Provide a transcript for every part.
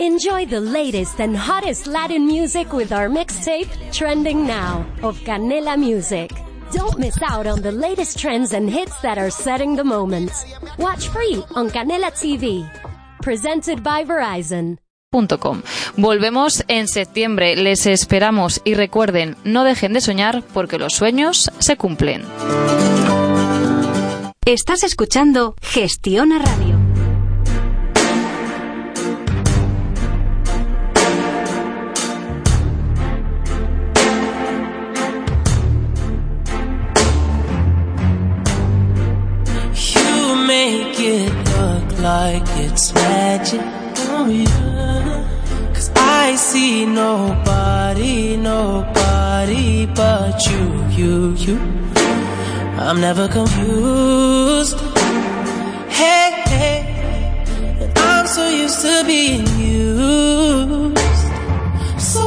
Enjoy the latest and hottest Latin music with our mixtape, Trending Now, of Canela Music. Don't miss out on the latest trends and hits that are setting the moment. Watch free on Canela TV. Presented by Verizon.com. Volvemos en septiembre, les esperamos y recuerden, no dejen de soñar porque los sueños se cumplen. Estás escuchando Gestiona Radio. like it's magic. Oh, yeah. Cause I see nobody, nobody but you, you, you. I'm never confused. Hey, hey, and I'm so used to being used. So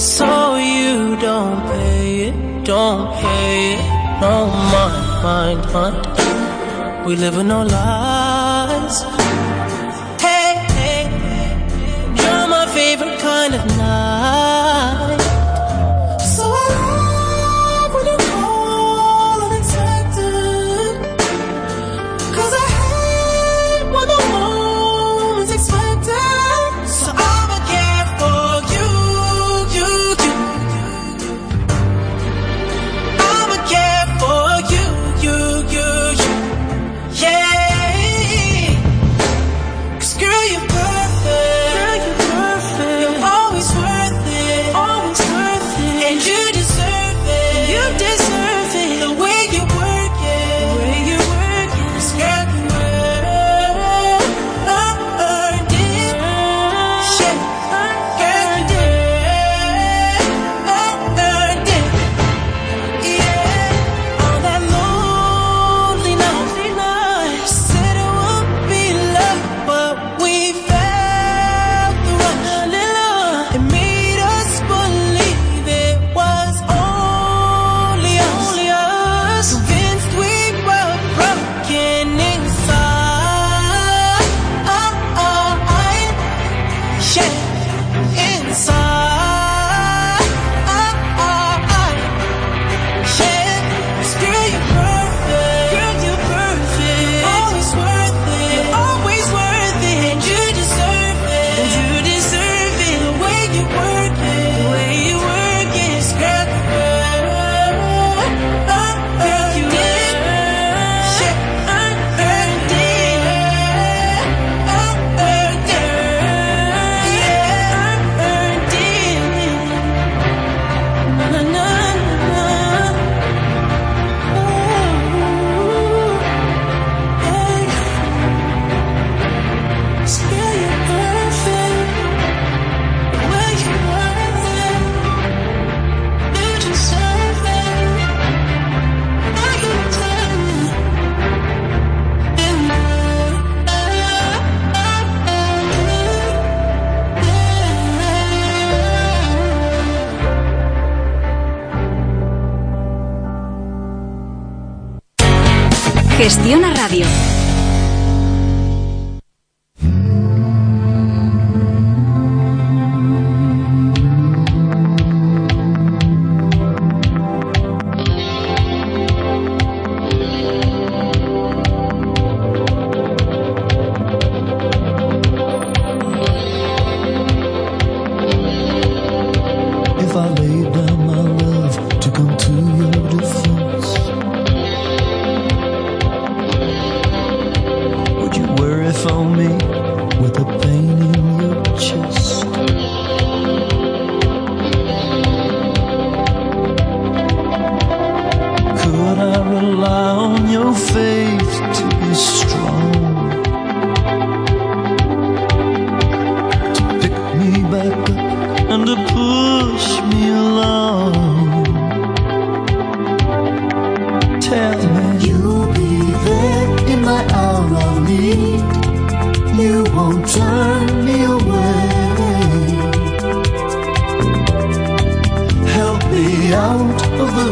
So you don't pay it, don't pay it. No mind, mind, mind. We live in no lie.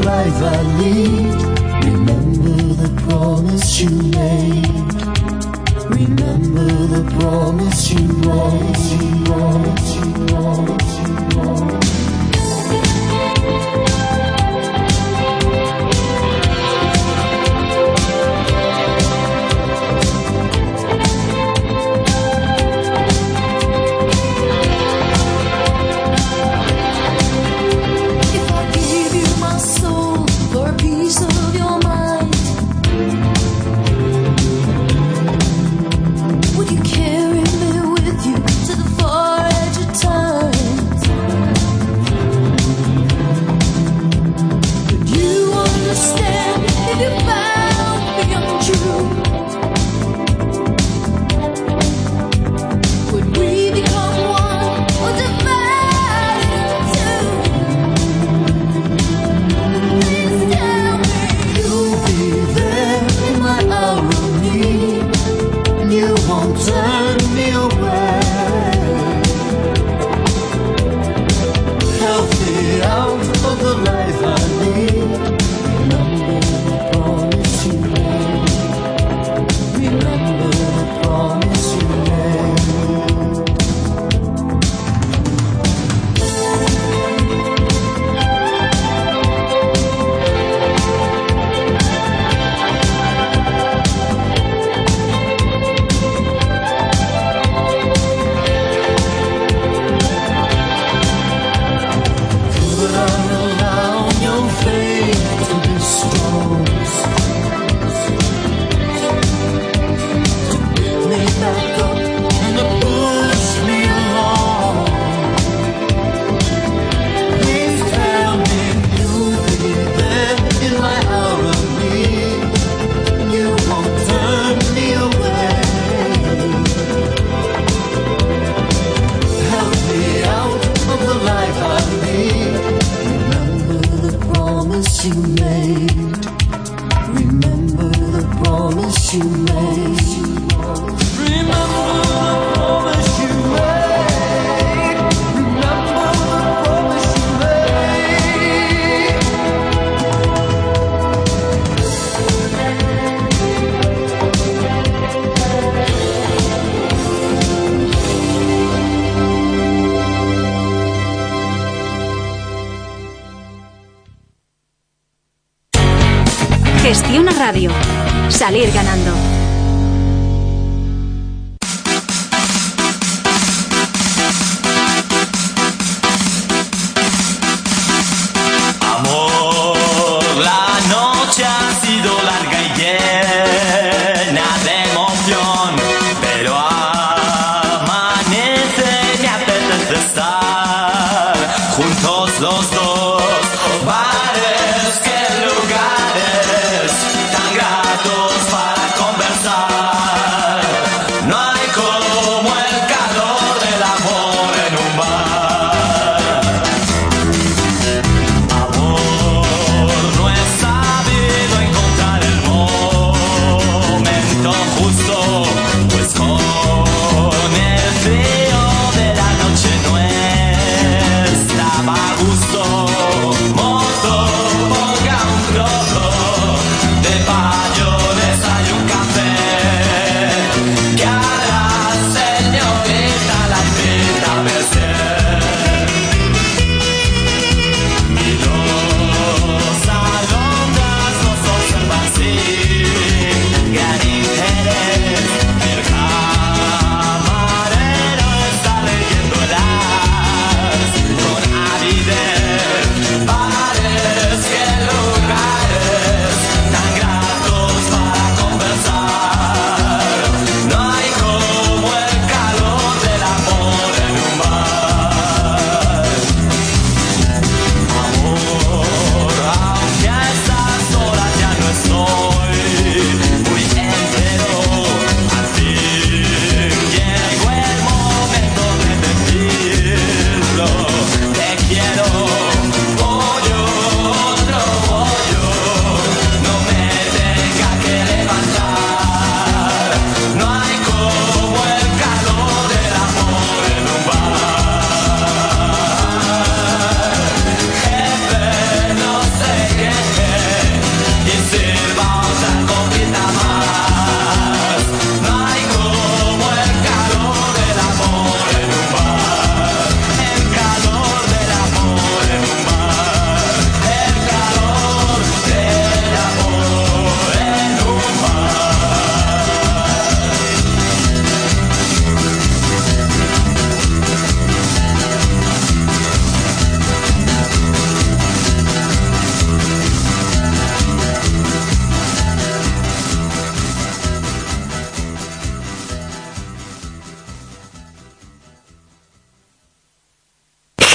life I lead. Remember the promise you made. Remember the promise you made.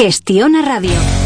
Gestiona Radio.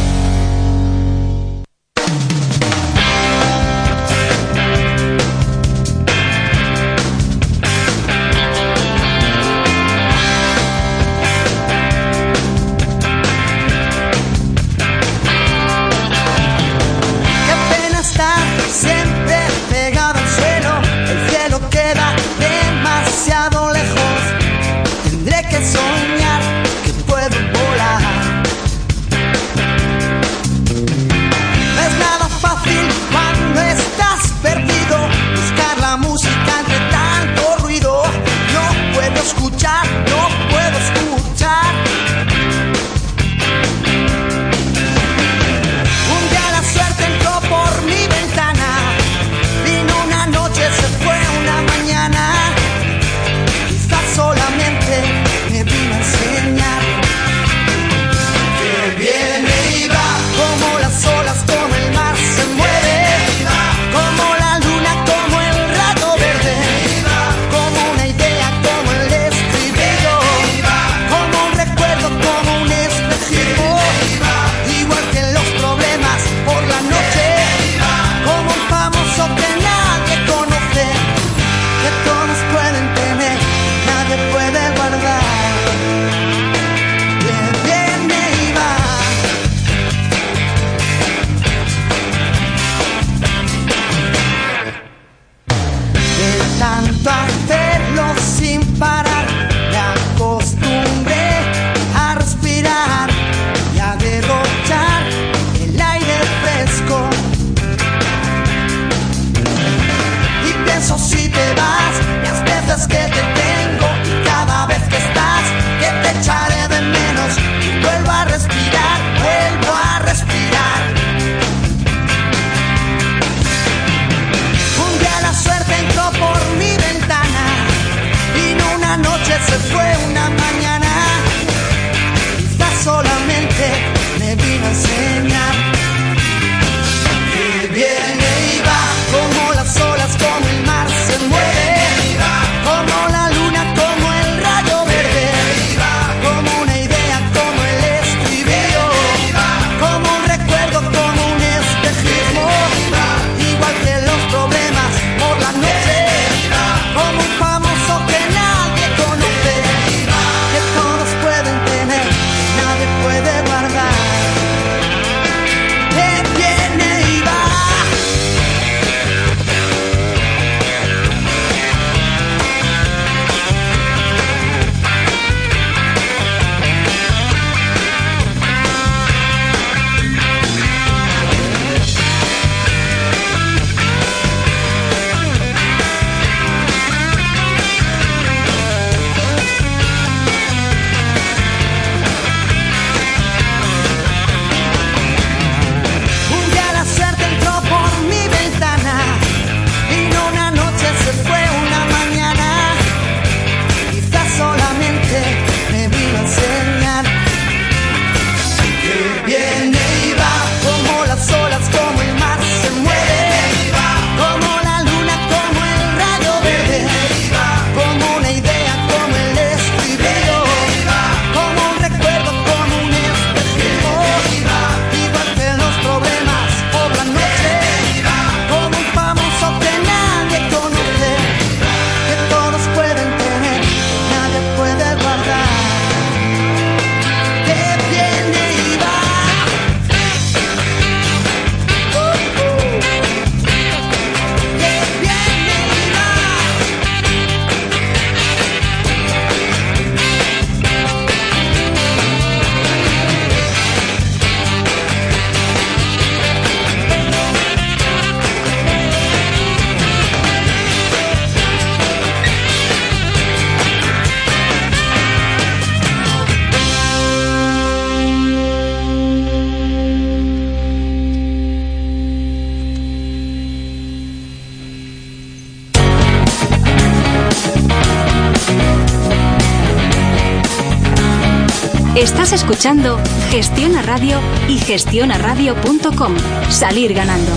escuchando Gestiona Radio y gestionaradio.com. Salir ganando.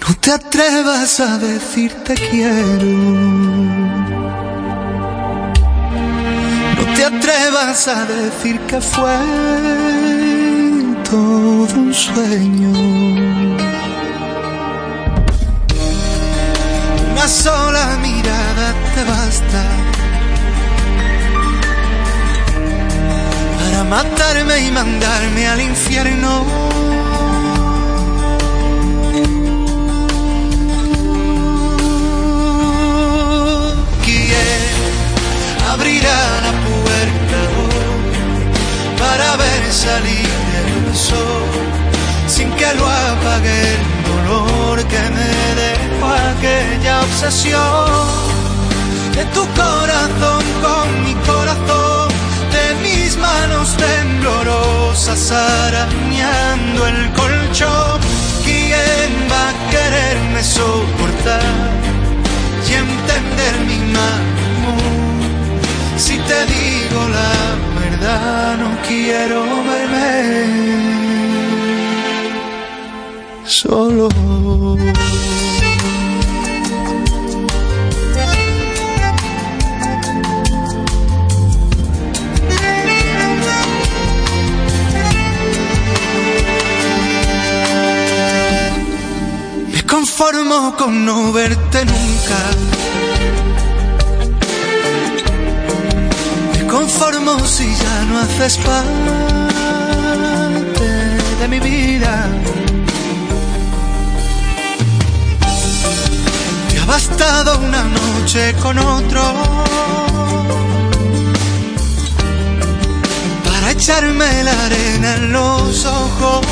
No te atrevas a decir te quiero te atrevas a decir que fue todo un sueño. Una sola mirada te basta para matarme y mandarme al infierno. Salir el sol sin que lo apague el dolor que me dejó aquella obsesión de tu corazón con mi corazón, de mis manos temblorosas arañando el colchón. ¿Quién va a quererme soportar y entender mi amor? Si te digo la no quiero verme solo. Me conformo con no verte nunca. Conformo si ya no haces parte de mi vida. Te ha bastado una noche con otro para echarme la arena en los ojos.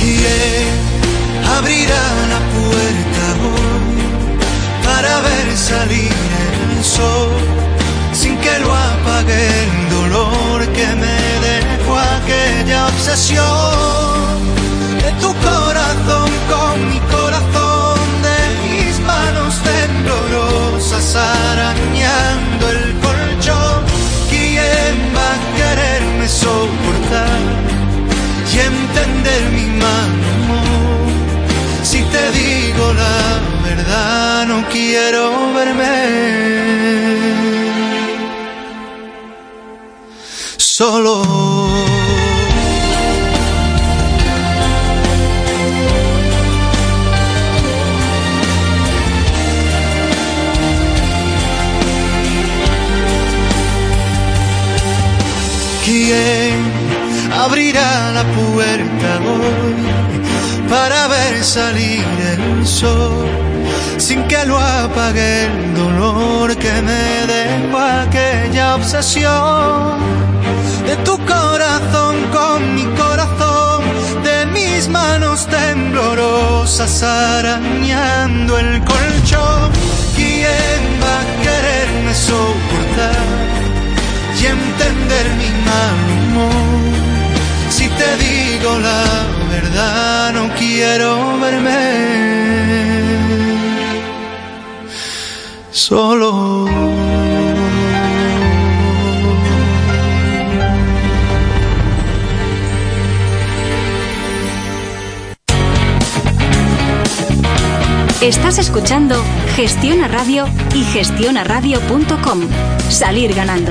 ¿Quién abrirá dolor que me dejó aquella obsesión obsesión de tu corazón con mi corazón, de mis manos temblorosas arañando el colchón? ¿Quién va a quererme soportar? y entender mi mal humor. Si te digo la verdad, no quiero verme solo. Estás escuchando Gestiona Radio y gestionaradio.com. Salir ganando.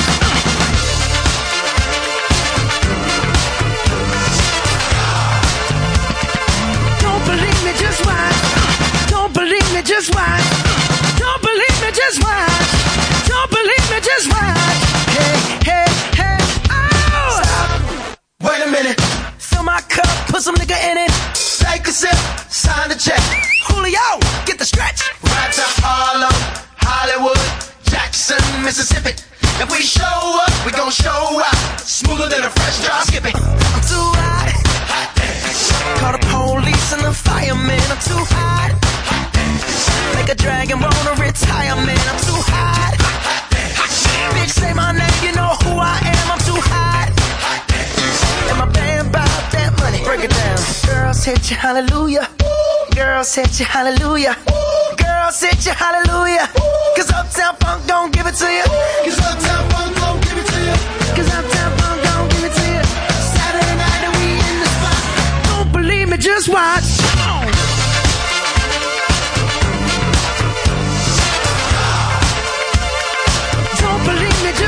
Believe me, just watch. Don't believe me, just watch. Don't believe me, just watch. Hey, hey, hey, oh! Stop. Wait a minute. Fill my cup, put some nigga in it. Take a sip, sign the check. Julio, get the stretch. Right to Harlem, Hollywood, Jackson, Mississippi. If we show up, we gon' show out. Smoother than a fresh drop skipping. I'm too hot. hot Call the police and the fireman. I'm too hot. Make a dragon wanna retire, man. I'm too hot. Bitch, say my name, you know who I am. I'm too hot. And my band bought that money. Break it down. Girls hit you, hallelujah. Girls hit you, hallelujah. Girls hit you, hallelujah. Cause Uptown Funk don't give it to you. Cause Uptown Funk gon' give it to you. Cause Uptown Funk don't give it to you. Saturday night and we in the spot. Don't believe me, just watch.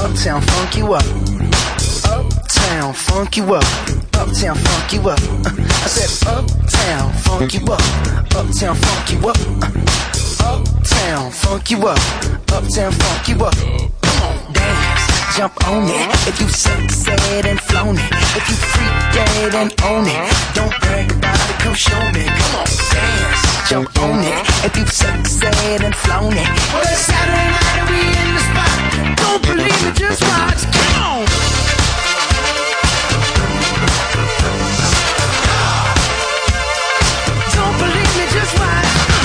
Uptown, funk you up. Uptown, funk you up. Uptown, funk you up. I said, Uptown, funk you up. Uptown, funk you up. Uptown, funk you up. Uptown, funk you up. Come on, jump on it. If you succeed and flown it, if you freak dead and own it, don't brag about it, come show me. Come on, dance, jump on it. If you succeed and flown it, Well, it's Saturday night and we in the spot. Don't believe me, just watch. Come on. Don't believe me, just watch.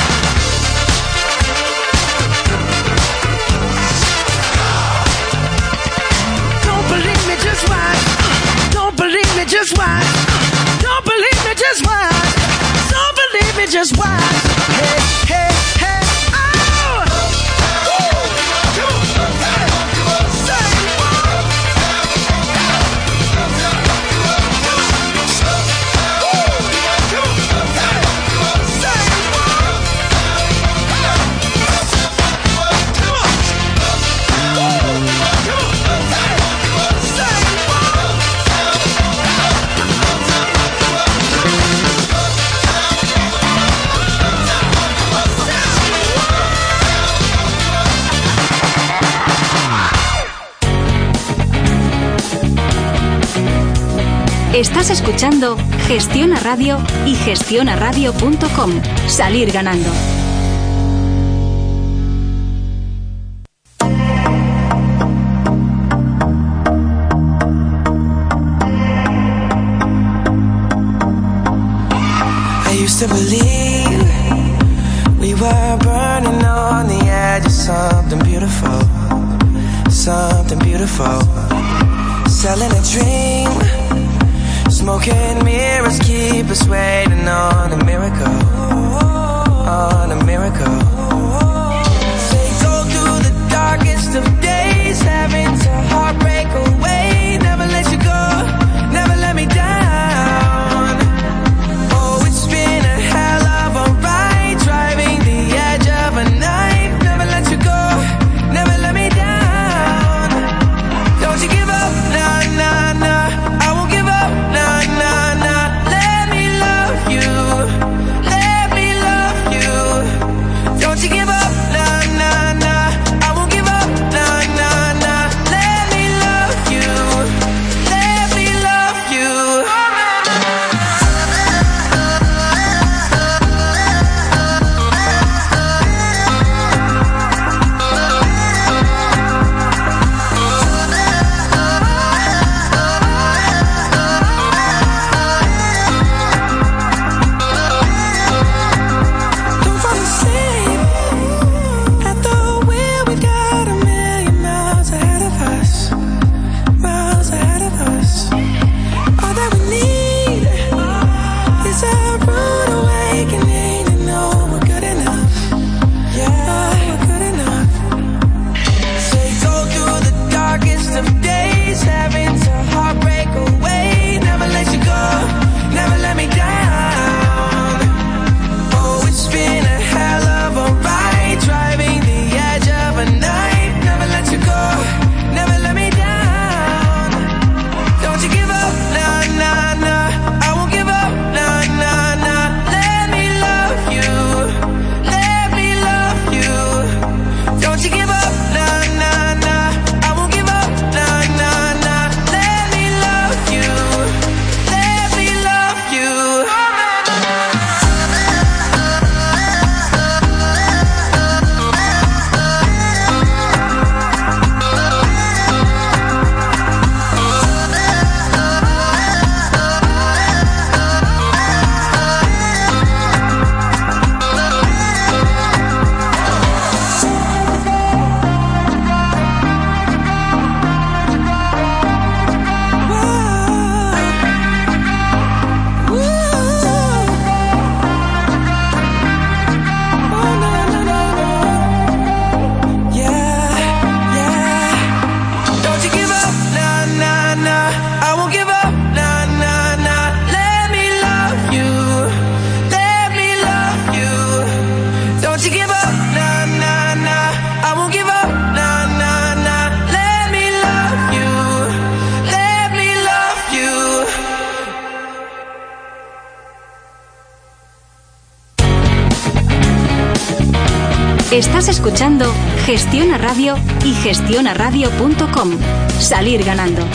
Just watch. Don't believe me, just watch. Don't believe me, just watch. Escuchando Gestiona Radio y gestionaradio.com. Salir ganando. I used to believe we were burning on the edge of something beautiful, something beautiful. Selling a dream, smoking mirrors keep us waiting on a miracle, on a miracle. Escuchando Gestiona Radio y gestionaradio.com. Salir ganando.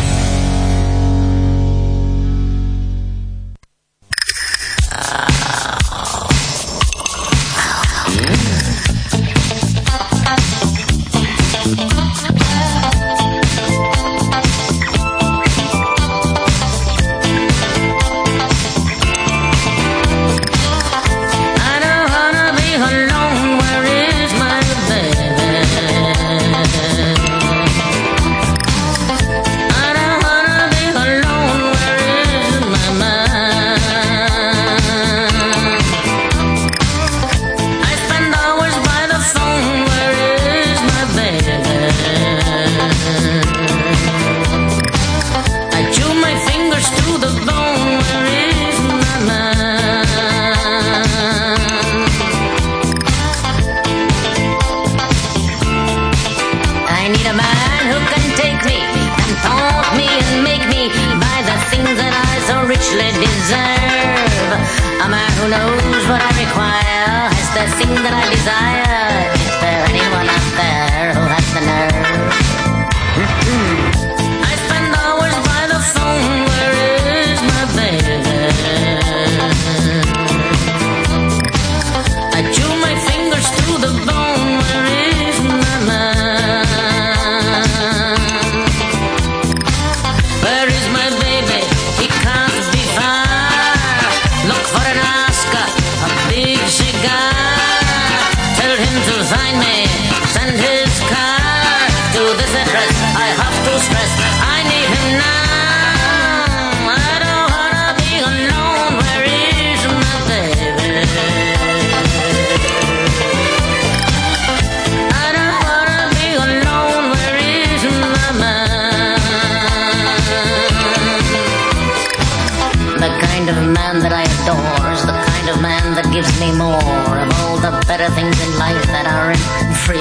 Gives me more of all the better things in life that aren't free.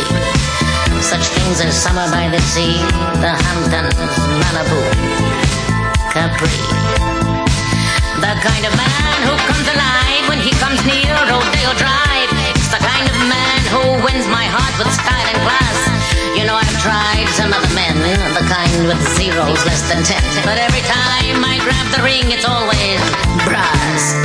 Such things as summer by the sea, the Hamptons, Malibu, Capri. The kind of man who comes alive when he comes near Rodeo Drive. It's the kind of man who wins my heart with style and class. You know, I've tried some other men, the kind with zeros less than ten. But every time I grab the ring, it's always brass.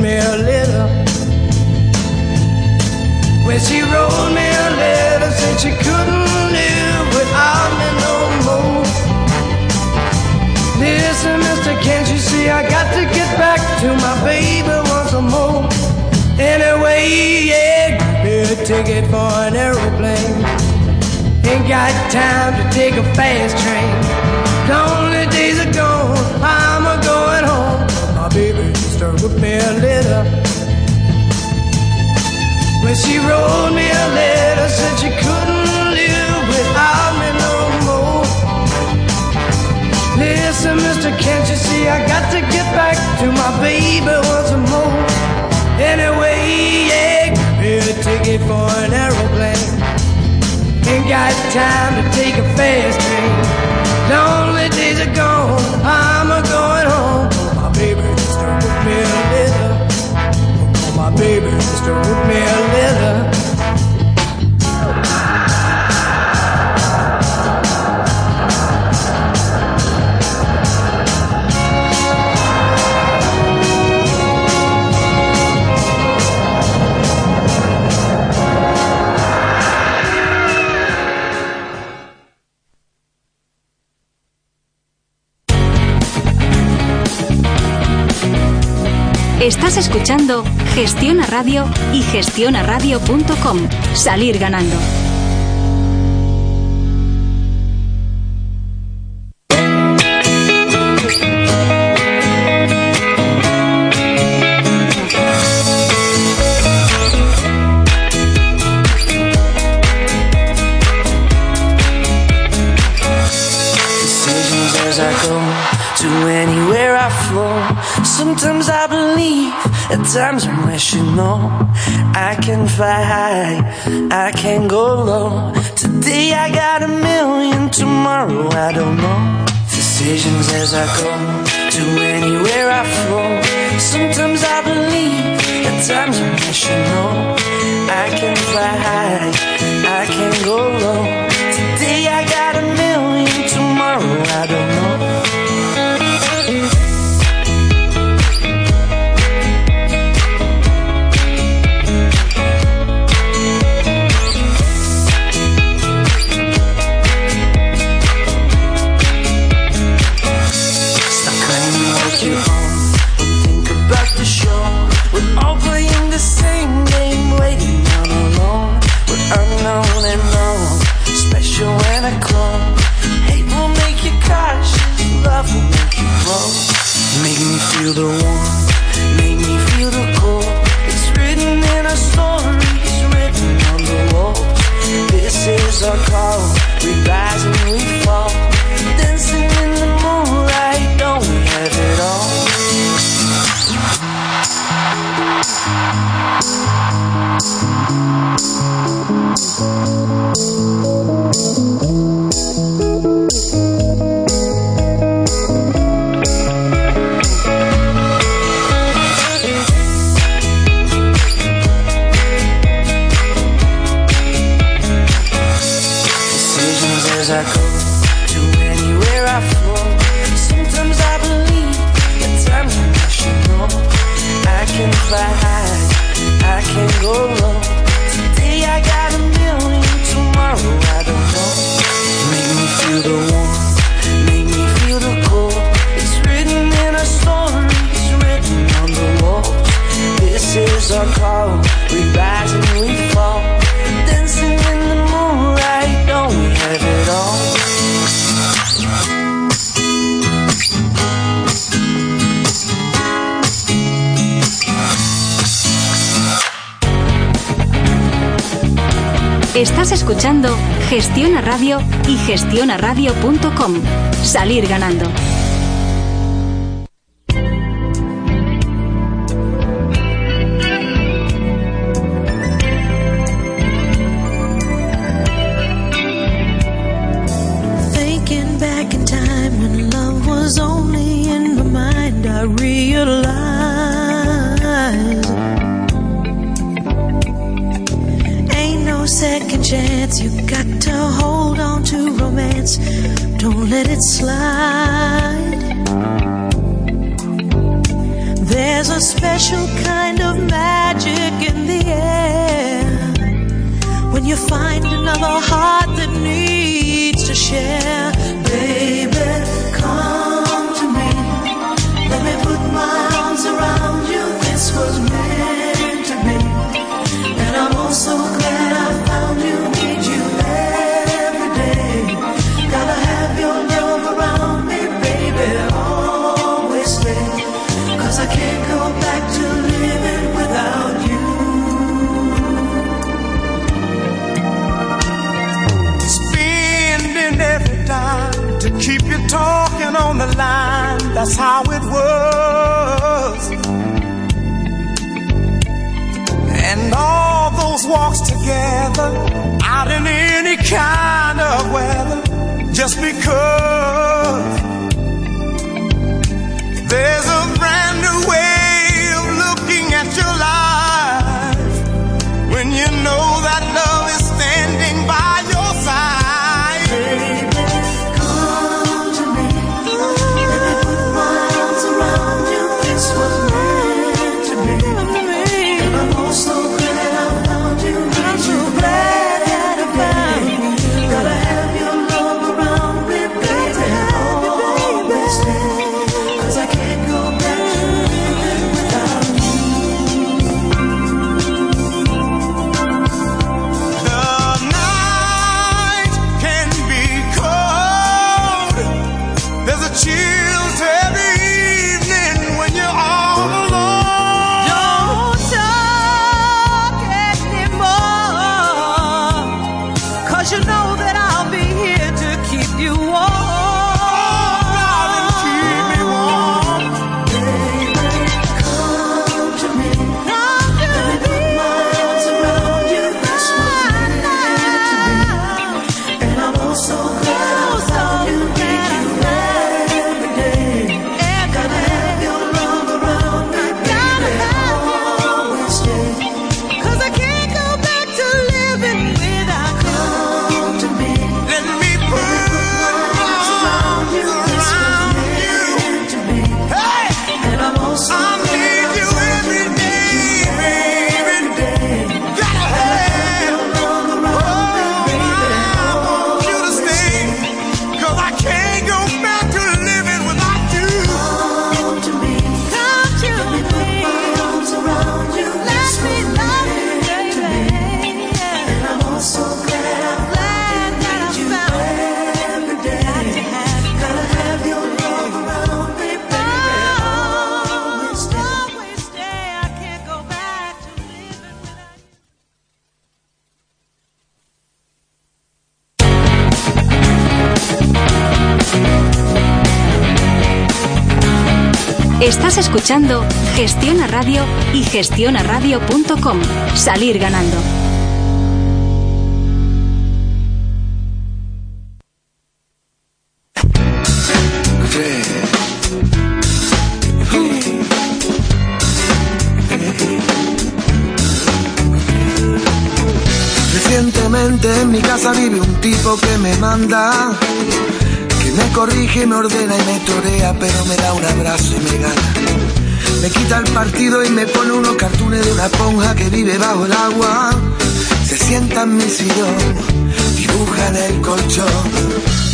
me a letter. When she wrote me a letter, said she couldn't live without me no more. Listen, mister, can't you see I got to get back to my baby once more? Anyway, yeah, give me a ticket for an aeroplane. Ain't got time to take a fast train. Don't sister wrote me a letter. When she wrote me a letter, said she couldn't live without me no more. Listen, mister, can't you see I got to get back to my baby once more? Anyway, yeah, get a ticket for an aeroplane. Ain't got time to take a fast train. Long baby, just wrote me a letter. Estás escuchando Gestiona Radio y gestionaradio.com. Salir ganando. Sometimes I'm wishing, no, I can fly high, I can go low. Today I got a million, tomorrow I don't know. Decisions as I go, to anywhere I flow. Sometimes I believe, at times I'm wishing, no, I can fly high, I can go low. Today I got a million, tomorrow I don't that's how it was. And all those walks together out in any kind of weather just because escuchando Gestiona Radio y gestionaradio.com. Salir ganando. Recientemente en mi casa vive un tipo que me manda, que me corrige, me ordena y me torea, pero me da un abrazo y me gana. Me quita el partido y me pone unos cartones de una esponja que vive bajo el agua. Se sienta en mi sillón, dibuja en el colchón.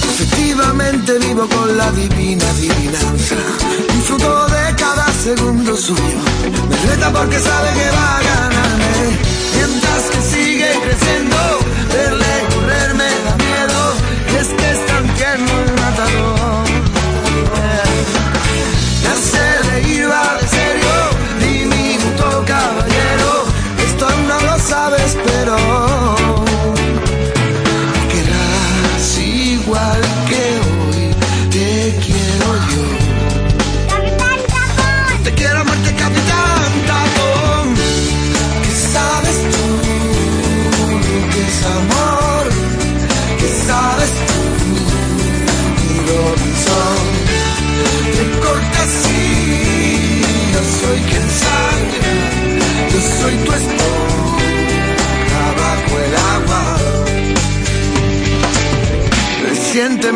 Efectivamente vivo con la divina adivinanza. Disfruto de cada segundo suyo. Me reta porque sabe que va a ganarme. Mientras que sigue creciendo, verle correr me da miedo. Y es es tan tierno el matador. Me hace reír, va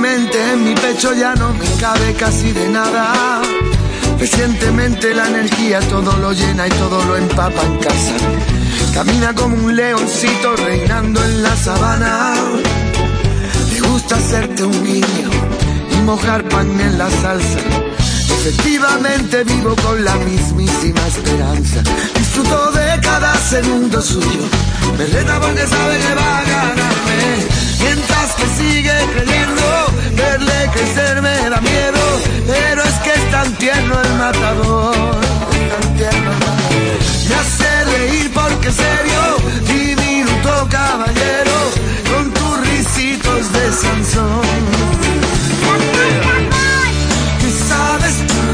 Recientemente en mi pecho ya no me cabe casi de nada. Recientemente la energía todo lo llena y todo lo empapa en casa. Camina como un leoncito reinando en la sabana. Me gusta hacerte un guiño y mojar pan en la salsa. Efectivamente vivo con la mismísima esperanza. Disfruto de cada segundo suyo. Me reta porque sabe que va a ganarme. Mientras que sigue creyendo, verle crecer me da miedo. Pero es que es tan tierno el matador. Tan tierno el matador. Me hace reír porque es serio, diminuto caballero, con tus risitos de Sansón. ¿Qué sabes tú?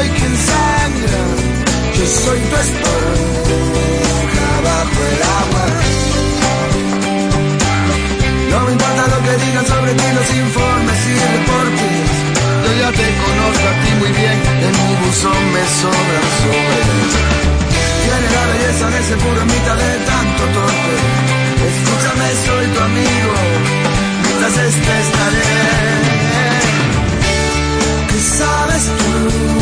soy quien sangra, yo soy tu esponja bajo el agua. No me importa lo que digan sobre ti los informes y deportes, yo ya te conozco a ti muy bien, en mi buzón me sobran sobres. Tiene la belleza de ese puro mitad de tanto torpe, escúchame soy tu amigo, mientras este estaré. sabes tú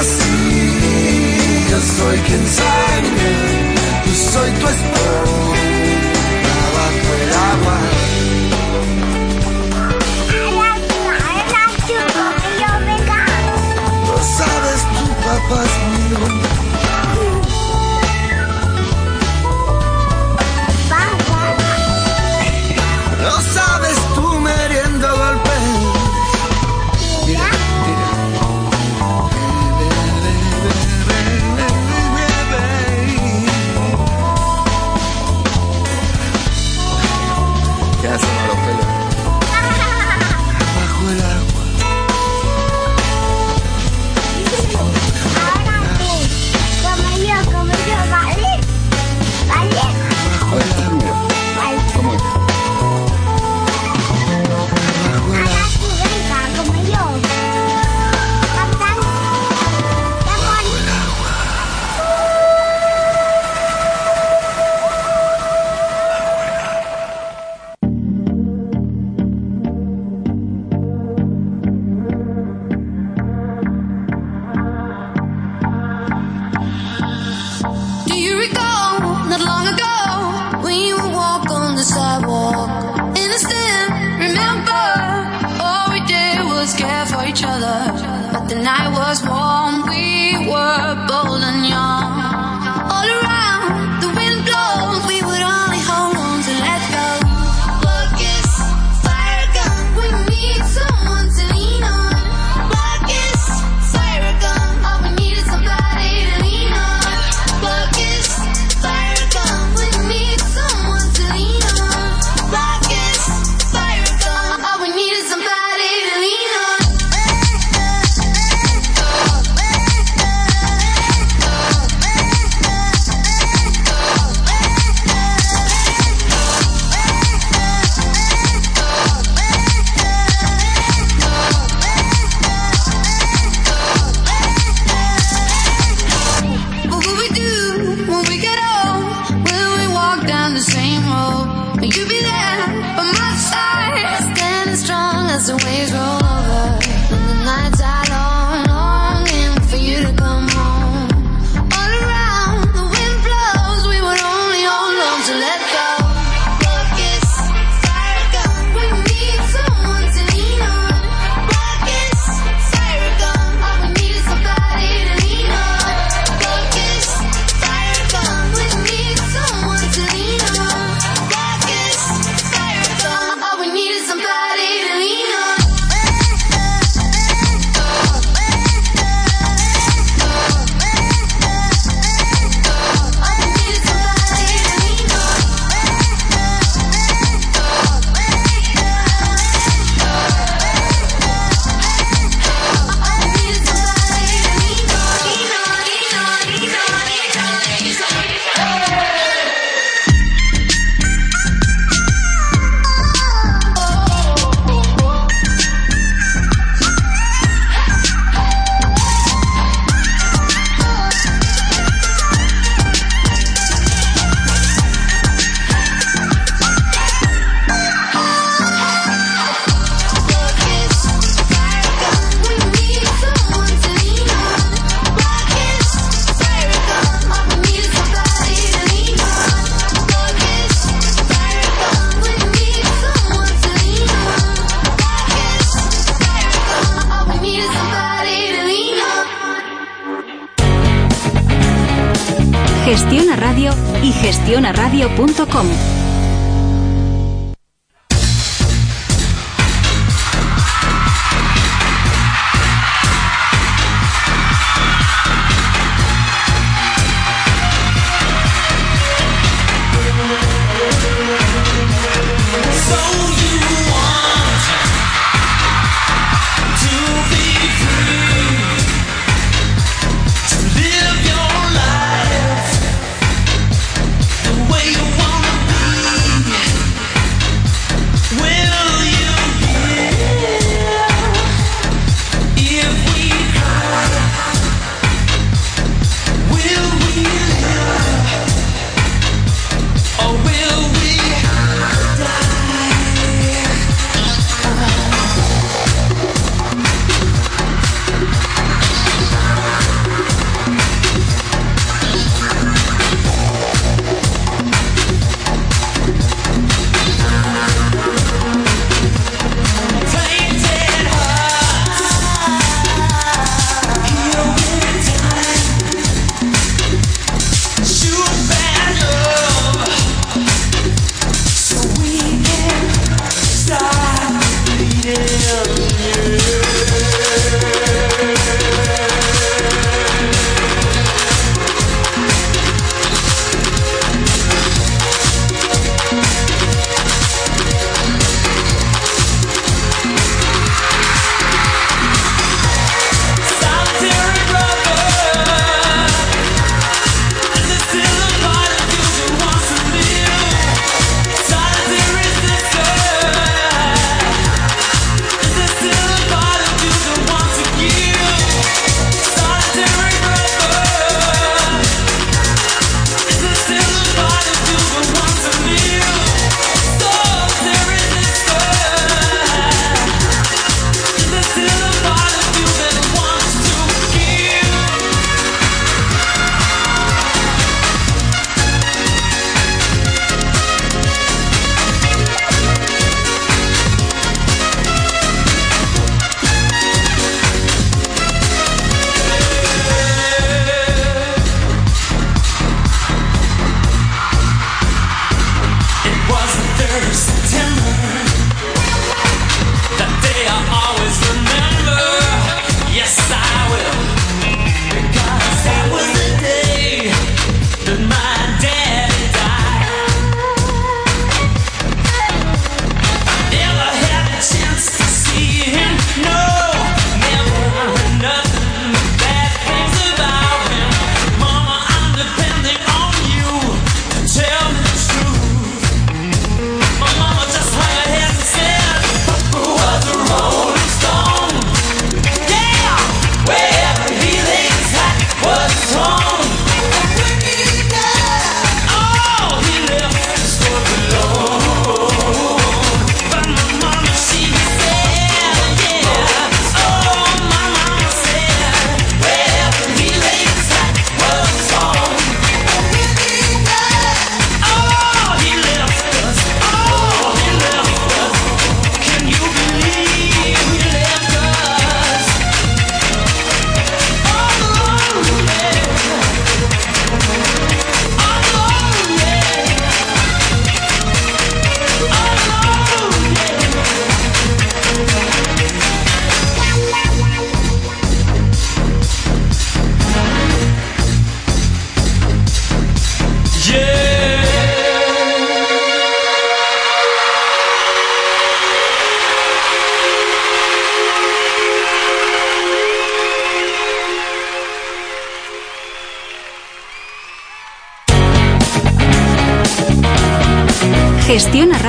Yo soy quien sangra, yo soy tu el agua. Lo sabes tú, papá es mío. Lo sabes. thousand ways roll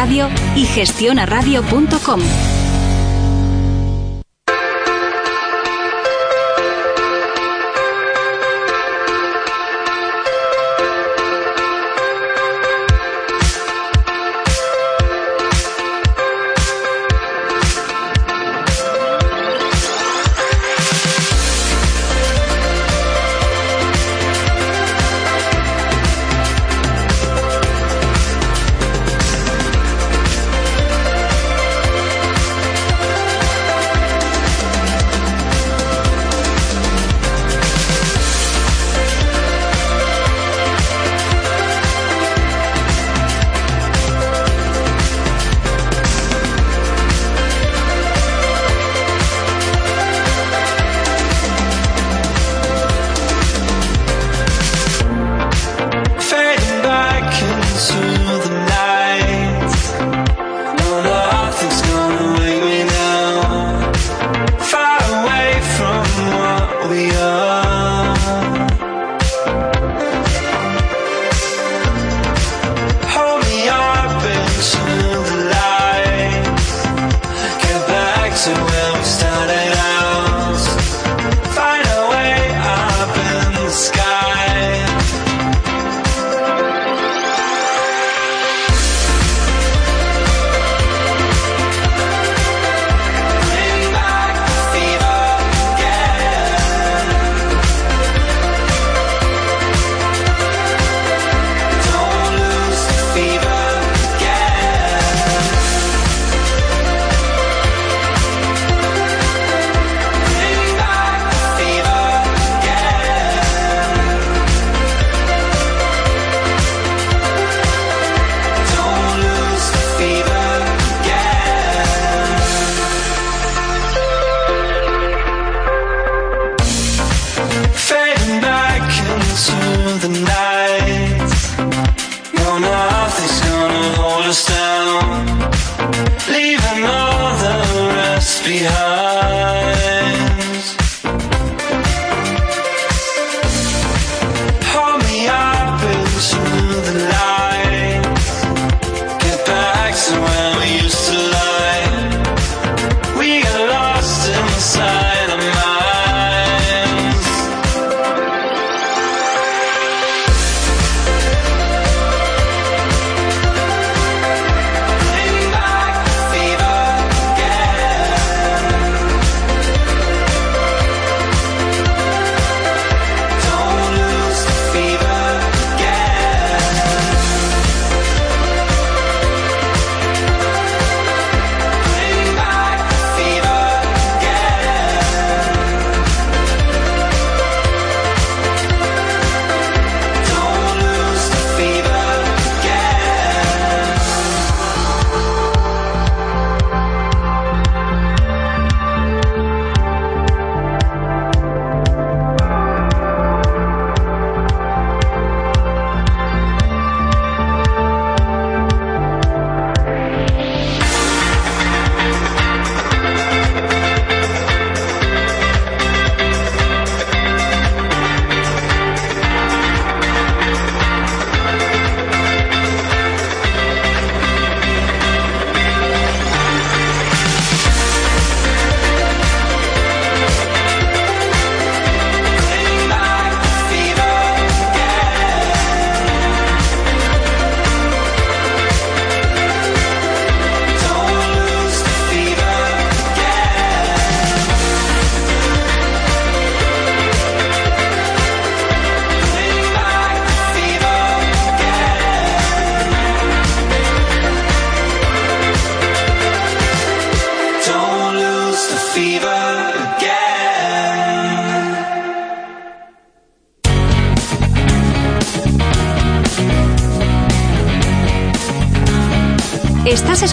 Radio y gestionaradio.com.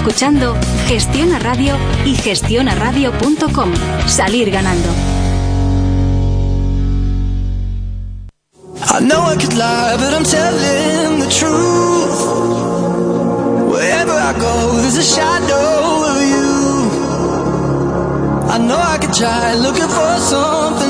escuchando Gestiona Radio y gestionaradio.com. Salir ganando. I know I could lie, but I'm telling the truth. Wherever I go, there's a shadow of you. I know I could try looking for something.